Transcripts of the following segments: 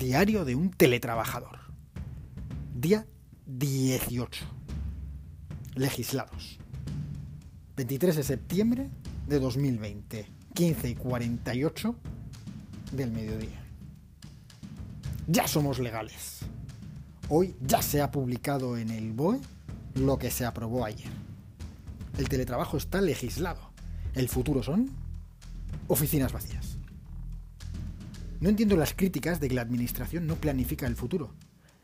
Diario de un teletrabajador. Día 18. Legislados. 23 de septiembre de 2020. 15 y 48 del mediodía. Ya somos legales. Hoy ya se ha publicado en el BOE lo que se aprobó ayer. El teletrabajo está legislado. El futuro son oficinas vacías. No entiendo las críticas de que la Administración no planifica el futuro.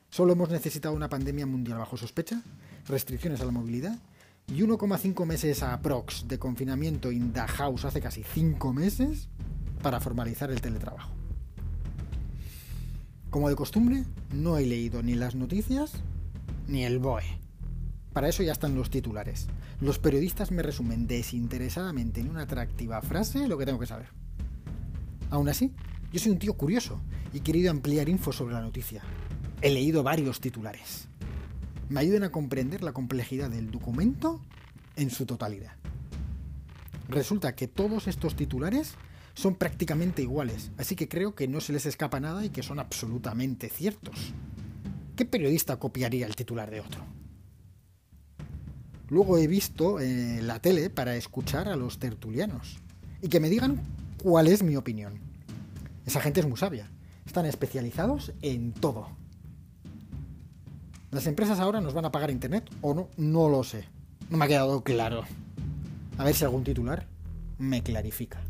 Solo hemos necesitado una pandemia mundial bajo sospecha, restricciones a la movilidad y 1,5 meses a prox de confinamiento in the house hace casi 5 meses para formalizar el teletrabajo. Como de costumbre, no he leído ni las noticias ni el BOE. Para eso ya están los titulares. Los periodistas me resumen desinteresadamente en una atractiva frase lo que tengo que saber. Aún así, yo soy un tío curioso y he querido ampliar info sobre la noticia. He leído varios titulares. Me ayudan a comprender la complejidad del documento en su totalidad. Resulta que todos estos titulares son prácticamente iguales, así que creo que no se les escapa nada y que son absolutamente ciertos. ¿Qué periodista copiaría el titular de otro? Luego he visto eh, la tele para escuchar a los tertulianos y que me digan cuál es mi opinión. Esa gente es muy sabia. Están especializados en todo. ¿Las empresas ahora nos van a pagar internet o no? No lo sé. No me ha quedado claro. A ver si algún titular me clarifica.